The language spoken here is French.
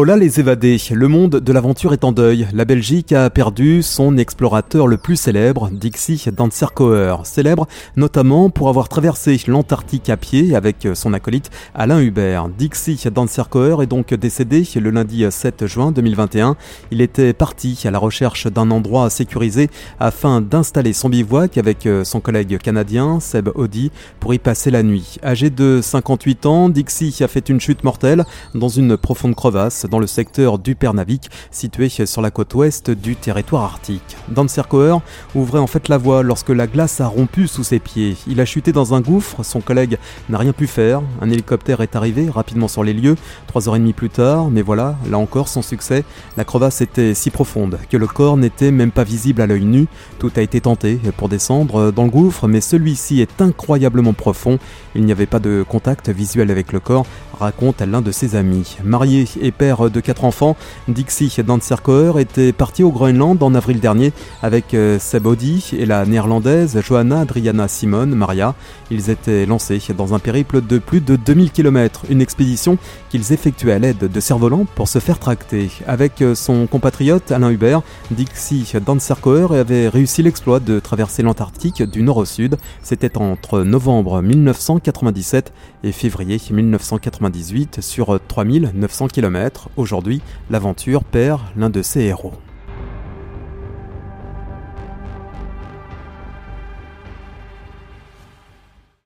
Hola les évadés, le monde de l'aventure est en deuil. La Belgique a perdu son explorateur le plus célèbre, Dixie Danserkoer. Célèbre notamment pour avoir traversé l'Antarctique à pied avec son acolyte Alain Hubert. Dixie Danserkoer est donc décédé le lundi 7 juin 2021. Il était parti à la recherche d'un endroit sécurisé afin d'installer son bivouac avec son collègue canadien Seb Audi pour y passer la nuit. Âgé de 58 ans, Dixie a fait une chute mortelle dans une profonde crevasse dans le secteur du Pernavik, situé sur la côte ouest du territoire arctique. Danserkoer ouvrait en fait la voie lorsque la glace a rompu sous ses pieds. Il a chuté dans un gouffre, son collègue n'a rien pu faire. Un hélicoptère est arrivé rapidement sur les lieux, trois heures et demie plus tard, mais voilà, là encore sans succès. La crevasse était si profonde que le corps n'était même pas visible à l'œil nu. Tout a été tenté pour descendre dans le gouffre, mais celui-ci est incroyablement profond. Il n'y avait pas de contact visuel avec le corps, raconte l'un de ses amis. Marié et père de quatre enfants, Dixie Danserkoer était parti au Groenland en avril dernier avec euh, Audi et la néerlandaise Johanna Adriana Simon Maria. Ils étaient lancés dans un périple de plus de 2000 km, une expédition qu'ils effectuaient à l'aide de cerfs-volants pour se faire tracter. Avec euh, son compatriote Alain Hubert, Dixie Danserkoer avait réussi l'exploit de traverser l'Antarctique du nord au sud. C'était entre novembre 1997 et février 1998 sur 3900 km. Aujourd'hui, l'aventure perd l'un de ses héros.